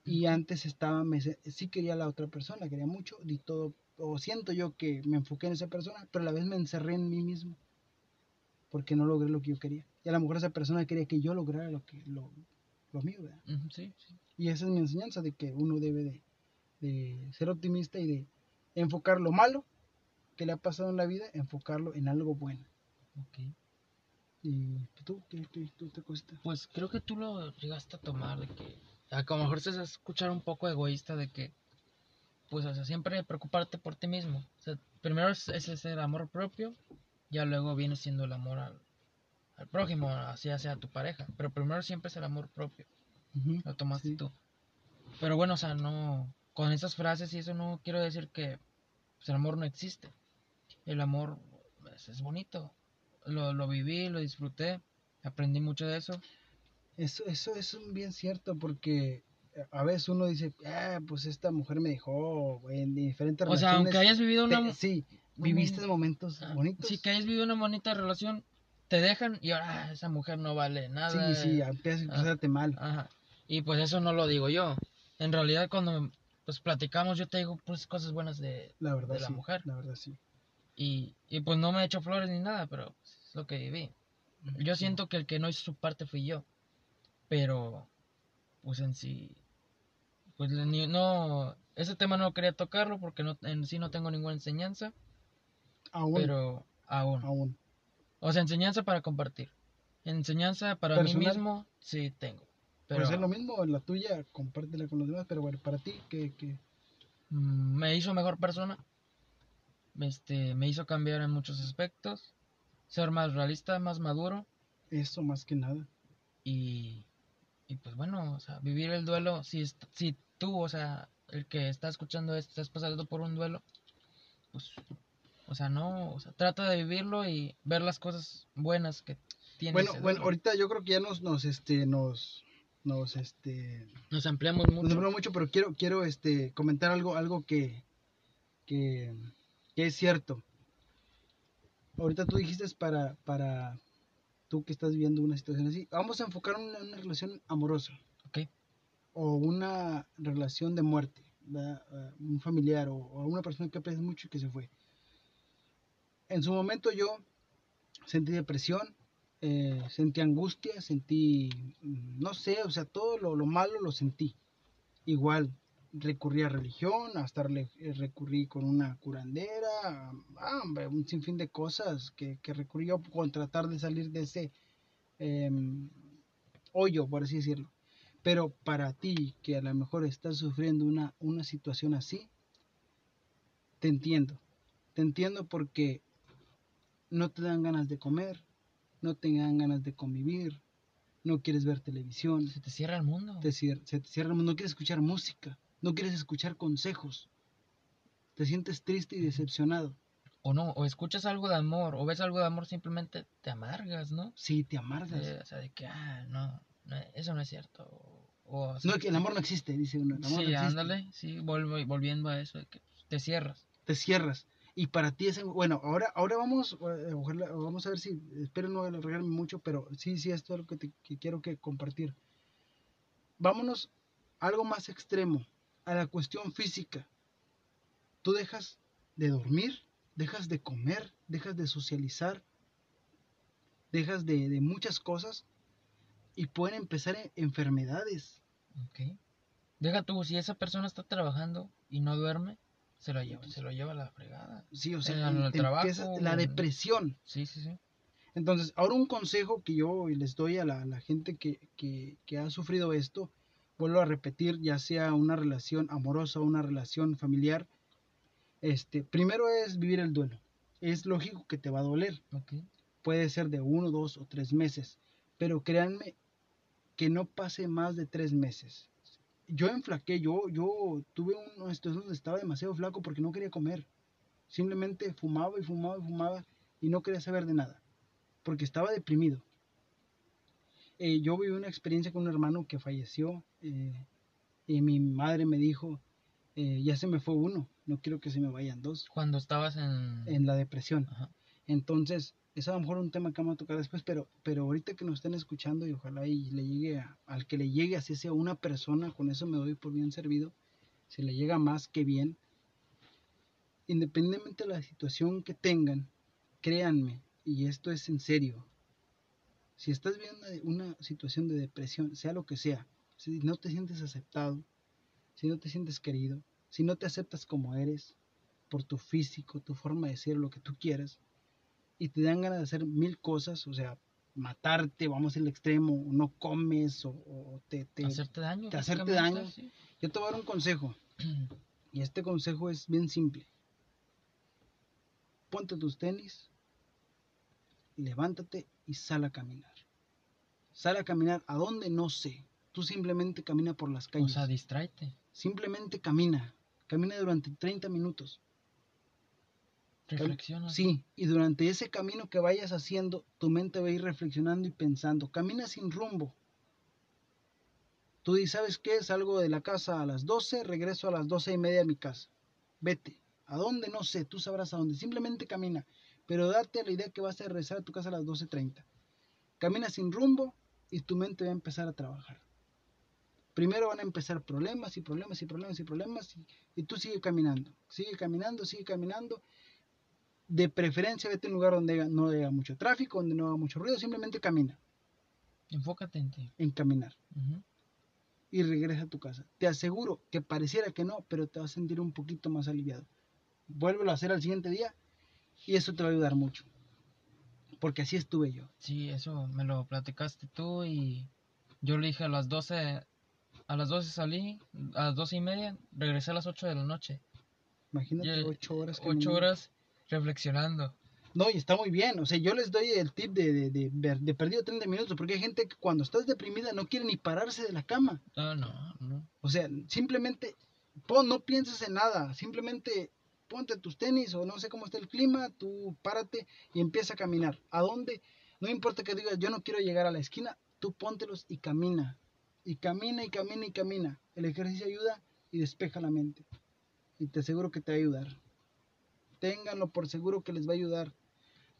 Y antes estaba, me, sí quería a la otra persona, quería mucho, di todo, o siento yo que me enfoqué en esa persona, pero a la vez me encerré en mí mismo porque no logré lo que yo quería. Y a lo mejor esa persona quería que yo lograra lo, que, lo, mío, ¿verdad? sí, sí. Y esa es mi enseñanza de que uno debe de, ser optimista y de enfocar lo malo que le ha pasado en la vida, enfocarlo en algo bueno. Ok. ¿Y tú qué, te cuesta? Pues creo que tú lo llegaste a tomar, de que a lo mejor se escuchar un poco egoísta de que, pues, o sea, siempre preocuparte por ti mismo. O sea, primero es, es ese amor propio ya luego viene siendo el amor al, prójimo, así sea tu pareja. Pero primero siempre es el amor propio. Lo tomaste tú. Pero bueno, o sea, no. Con esas frases y eso no quiero decir que pues, el amor no existe. El amor pues, es, bonito. Lo, lo, viví, lo disfruté. Aprendí mucho de eso. Eso, eso es bien cierto porque a veces uno dice, ah, pues esta mujer me dejó en diferentes o relaciones. O sea, aunque hayas vivido una... sí, viviste momentos ah, bonitos. Sí, que hayas vivido una bonita relación, te dejan y ahora ah, esa mujer no vale nada. Sí, sí, empiezas a hacerte mal. Ajá. Y pues eso no lo digo yo. En realidad cuando pues platicamos yo te digo pues cosas buenas de la, verdad, de la mujer. La verdad sí. Y, y pues no me he hecho flores ni nada, pero es lo que viví. Yo siento que el que no hizo su parte fui yo. Pero pues en sí pues no ese tema no quería tocarlo porque no en sí no tengo ninguna enseñanza Aún. Pero aún. Aún. O sea, enseñanza para compartir. Enseñanza para mí mismo, sí tengo. Pero... Puede ser lo mismo, la tuya, compártela con los demás, pero bueno, para ti, ¿qué? qué? Mm, me hizo mejor persona. Este, me hizo cambiar en muchos aspectos. Ser más realista, más maduro. Eso más que nada. Y, y pues bueno, o sea, vivir el duelo, si, si tú, o sea, el que está escuchando esto, estás pasando por un duelo, pues o sea, no, o sea, trata de vivirlo y ver las cosas buenas que tiene. Bueno, bueno, ahorita yo creo que ya nos, nos, este, nos, nos, este, nos ampliamos mucho. Nos ampliamos mucho, pero quiero, quiero, este, comentar algo, algo que, que, que es cierto. Ahorita tú dijiste para, para tú que estás viviendo una situación así, vamos a enfocar una, una relación amorosa. Ok. O una relación de muerte, un familiar o, o una persona que aprecias mucho y que se fue en su momento yo sentí depresión, eh, sentí angustia, sentí, no sé, o sea, todo lo, malo lo sentí. Igual recurrí a religión, hasta eh, recurrí con una curandera, ah, un sinfín de cosas que, que recurrí yo con tratar de salir de ese em, hoyo, por así decirlo. Pero para ti, que a lo mejor estás sufriendo una, una situación así, te entiendo. Te entiendo porque no te dan ganas de comer, no te dan ganas de convivir, no quieres ver televisión. Se te cierra el mundo. se te cierra el mundo, no quieres escuchar música, no quieres escuchar consejos. Te sientes triste y decepcionado. O no, o escuchas algo de amor, o ves algo de amor, simplemente te amargas, ¿no? Sí, te amargas. o sea, de que, ah, no, eso no es cierto. O, no, que el amor no existe, dice uno. sí, ándale, sí, volviendo a eso, de que te cierras. Te cierras y para ti es bueno ahora ahora vamos eh, vamos a ver si espero no alargarme mucho pero sí sí esto es lo que, te, quiero que compartir vámonos a algo más extremo a la cuestión física tú dejas de dormir, dejas de comer, dejas de socializar, dejas de, de muchas cosas y pueden empezar enfermedades. Ok. Deja tú, si esa persona está trabajando y no duerme, se lo lleva, se lo lleva a la fregada. Sí, o sea, En el te trabajo, la depresión. Sí, sí, sí. Entonces, ahora un consejo que yo les doy a la, gente que, que, que ha sufrido esto, vuelvo a repetir, ya sea una relación amorosa o una relación familiar, este, primero es vivir el duelo. Es lógico que te va a doler, Ok. puede ser de uno, dos o tres meses, pero créanme que no pase más de tres meses. Yo enflaqué, yo, yo tuve unos estos donde estaba demasiado flaco porque no quería comer. Simplemente fumaba y fumaba y fumaba y no quería saber de nada, porque estaba deprimido. Eh, yo viví una experiencia con un hermano que falleció eh, y mi madre me dijo, eh, ya se me fue uno, no quiero que se me vayan dos, Cuando estabas en... en la depresión. Ajá. Entonces, es a lo mejor un tema que vamos a tocar después, pero, pero ahorita que nos estén escuchando y ojalá y le llegue a- al que le llegue, así sea una persona, con eso me doy por bien servido, si le llega más que bien, independientemente de la situación que tengan, créanme, y esto es en serio, si estás viendo una situación de depresión, sea lo que sea, si no te sientes aceptado, si no te sientes querido, si no te aceptas como eres, por tu físico, tu forma de ser, lo que tú quieras, y te dan ganas de hacer mil cosas, o sea, matarte, vamos al extremo, no comes, o, o te, te- hacerte daño. te hacerte daño. sí. Yo te voy a dar un consejo, y este consejo es bien simple. Ponte tus tenis, levántate y sal a caminar. Sal a caminar a dónde no sé. Tú simplemente camina por las O calles. sea, distráete. simplemente camina. Camina durante 30 minutos. Reflexiona. Sí, y durante ese camino que vayas haciendo, tu mente va a ir reflexionando y pensando. Camina sin rumbo. Tú dices, ¿sabes qué? Salgo de la casa a las 12, regreso a las 12 y media a mi casa. Vete. ¿A dónde? No sé, tú sabrás a dónde. Simplemente camina. Pero date la idea que vas a regresar a tu casa a las 12.30. Camina sin rumbo y tu mente va a empezar a trabajar. Primero van a empezar problemas y problemas y problemas y problemas y, y tú sigue caminando. Sigue caminando, sigue caminando de preferencia vete a un lugar donde no haya mucho tráfico, donde no haya mucho ruido, simplemente camina, Enfócate en ti. en caminar y regresa a tu casa. Te aseguro que pareciera que no, pero te vas a sentir un poquito más aliviado. Vuélvelo a hacer al siguiente día y eso te va a ayudar mucho. Porque así estuve yo. Sí, eso me lo platicaste tú y yo le dije a las 12, a las 12 salí, a las 12 y media, regresé a las 8 de la noche. Imagínate Y, ocho horas. 8 caminando. horas reflexionando. No, y está muy bien. O sea, yo les doy el tip de, de, de, de perdido 30 minutos, porque hay gente que cuando estás deprimida no quiere ni pararse de la cama. Ah, no, no. O sea, simplemente pon, no pienses en nada, simplemente ponte tus tenis o no sé cómo está el clima, tú párate y empieza a caminar. ¿A dónde? No importa que digas, yo no quiero llegar a la esquina, tú póntelos y camina. Y camina y camina y camina. El ejercicio ayuda y despeja la mente. Y te aseguro que te va a ayudar. Ténganlo por seguro que les va a ayudar.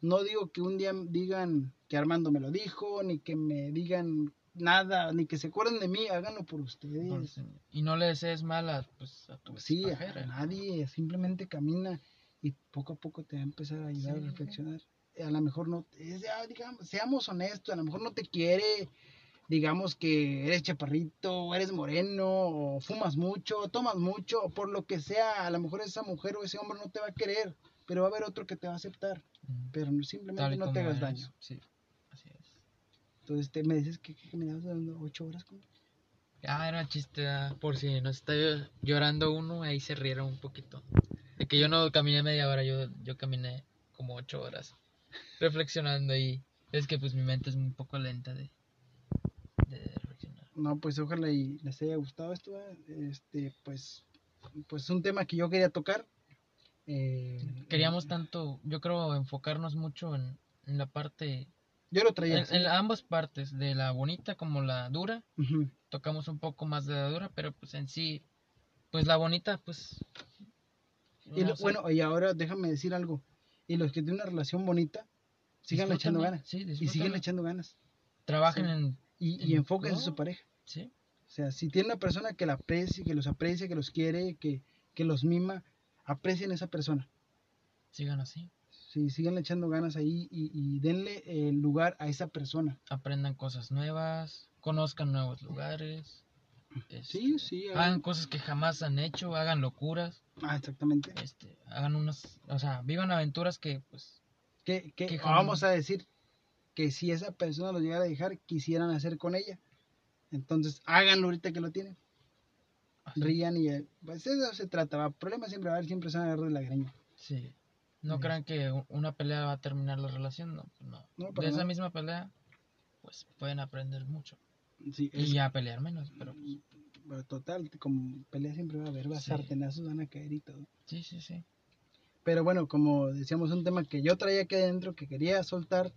No digo que un día digan que Armando me lo dijo, ni que me digan nada, ni que se acuerden de mí, háganlo por ustedes. Por- Y no le desees mal a, pues, a tu Sí, a nadie, simplemente camina y poco a poco te va a empezar a ayudar Sí, a sí. reflexionar. A lo mejor no, es, digamos, seamos honestos, a lo mejor no te quiere, digamos que eres chaparrito, o eres moreno, o fumas mucho, o tomas mucho, o por lo que sea, a lo mejor esa mujer o ese hombre no te va a querer, pero va a haber otro que te va a aceptar, Mm, pero simplemente no te hagas eres. daño. Sí. Entonces te, me dices que, que caminabas dando ocho horas. ¿cómo? Ah, era chiste, ah, por si no está llorando uno, ahí se riera un poquito. De que yo no caminé media hora, yo, yo caminé como ocho horas reflexionando y es que pues mi mente es un poco lenta de, de reflexionar. No, pues ojalá y les haya gustado esto. ¿verdad? Este, pues, pues un tema que yo quería tocar. Eh, Queríamos tanto, yo creo, enfocarnos mucho en, en la parte, Yo lo traía. en, así. en ambas partes, de la bonita como la dura, tocamos un poco más de la dura, pero pues en sí, pues la bonita, pues... Y lo- bueno, y ahora déjame decir algo. Y los que tienen una relación bonita, sigan echando ganas. Sí, Y siguen disfrútenla. echando ganas. Trabajen Sí. en... Y, y En enfóquense en su pareja. Sí, O sea, si tiene una persona que la aprecie, que los aprecia, que los quiere, que, que los mima, aprecien a esa persona. Sigan así. Sí, sigan echando ganas ahí y, y denle el lugar a esa persona. Aprendan cosas nuevas, conozcan nuevos lugares. Sí, este, sí. Hagan hagan- cosas que jamás han hecho, hagan locuras, Ah, exactamente. este, hagan unas, o sea, vivan aventuras que, pues, Que, que que vamos a decir que si esa persona lo llegara a dejar, quisieran hacer con ella. Entonces, háganlo ahorita que lo tienen. así. Rían y eh, pues de eso se trata. Va. Problemas siempre va a haber, siempre se van a agarrar de la greña. Sí. No crean que una pelea va a terminar la relación, no, pues no. No, De esa misma pelea, pues pueden aprender mucho. Sí, Y es- ya pelear menos, pero pues, pero total, como pelea siempre va a haber, va, Sí. sartenazos van a caer y todo. sí, sí, sí. Pero bueno, como decíamos, un tema que yo traía aquí adentro, que quería soltar,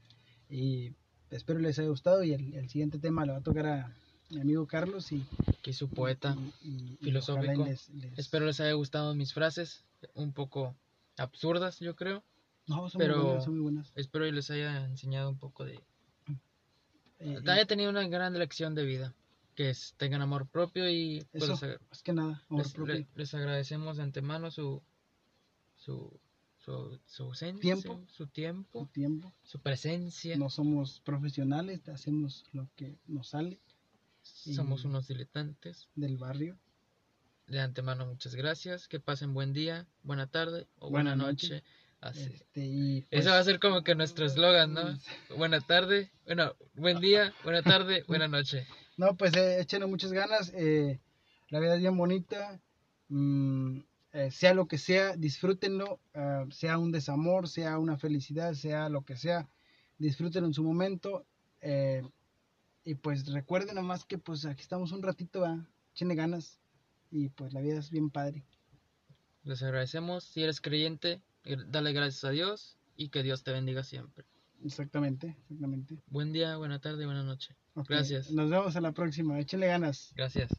y espero les haya gustado, y el, el siguiente tema lo va a tocar a mi amigo Carlos y... Que su poeta. y- y- y filosófico. ojalá y les- les- Espero les haya gustado mis frases, un poco absurdas, yo creo. No, son pero- muy buenas, son muy buenas. Espero y les haya enseñado un poco de... Eh, haya tenido una gran lección de vida. Que es, tengan amor propio y pues, Eso, más que nada, amor les- propio. le- les agradecemos de antemano su, su, su, su ausencia, Tiempo. su su tiempo, tiempo. su presencia. No somos profesionales, hacemos lo que nos sale Somos unos diletantes. del barrio. De antemano, muchas gracias. Que pasen buen día, buena tarde o Buena buena, noche. noche. Así. Este, y Eso pues, va a ser como que nuestro eslogan, ¿no? Buena tarde, bueno, buen día, buena tarde, buena noche. No, pues eh, échenle muchas ganas. eh, la vida es bien bonita. mm, eh, sea lo que sea, disfrútenlo. ah, sea un desamor, sea una felicidad, sea lo que sea. Disfrútenlo en su momento. eh, y pues recuerden nomás que pues aquí estamos un ratito. Échenle ganas. Y pues la vida es bien padre. Les agradecemos. Si eres creyente, gr- dale gracias a Dios y que Dios te bendiga siempre. Exactamente, exactamente. Buen día, buena tarde, buena noche. Gracias. Nos vemos a la próxima. Échenle ganas. Gracias.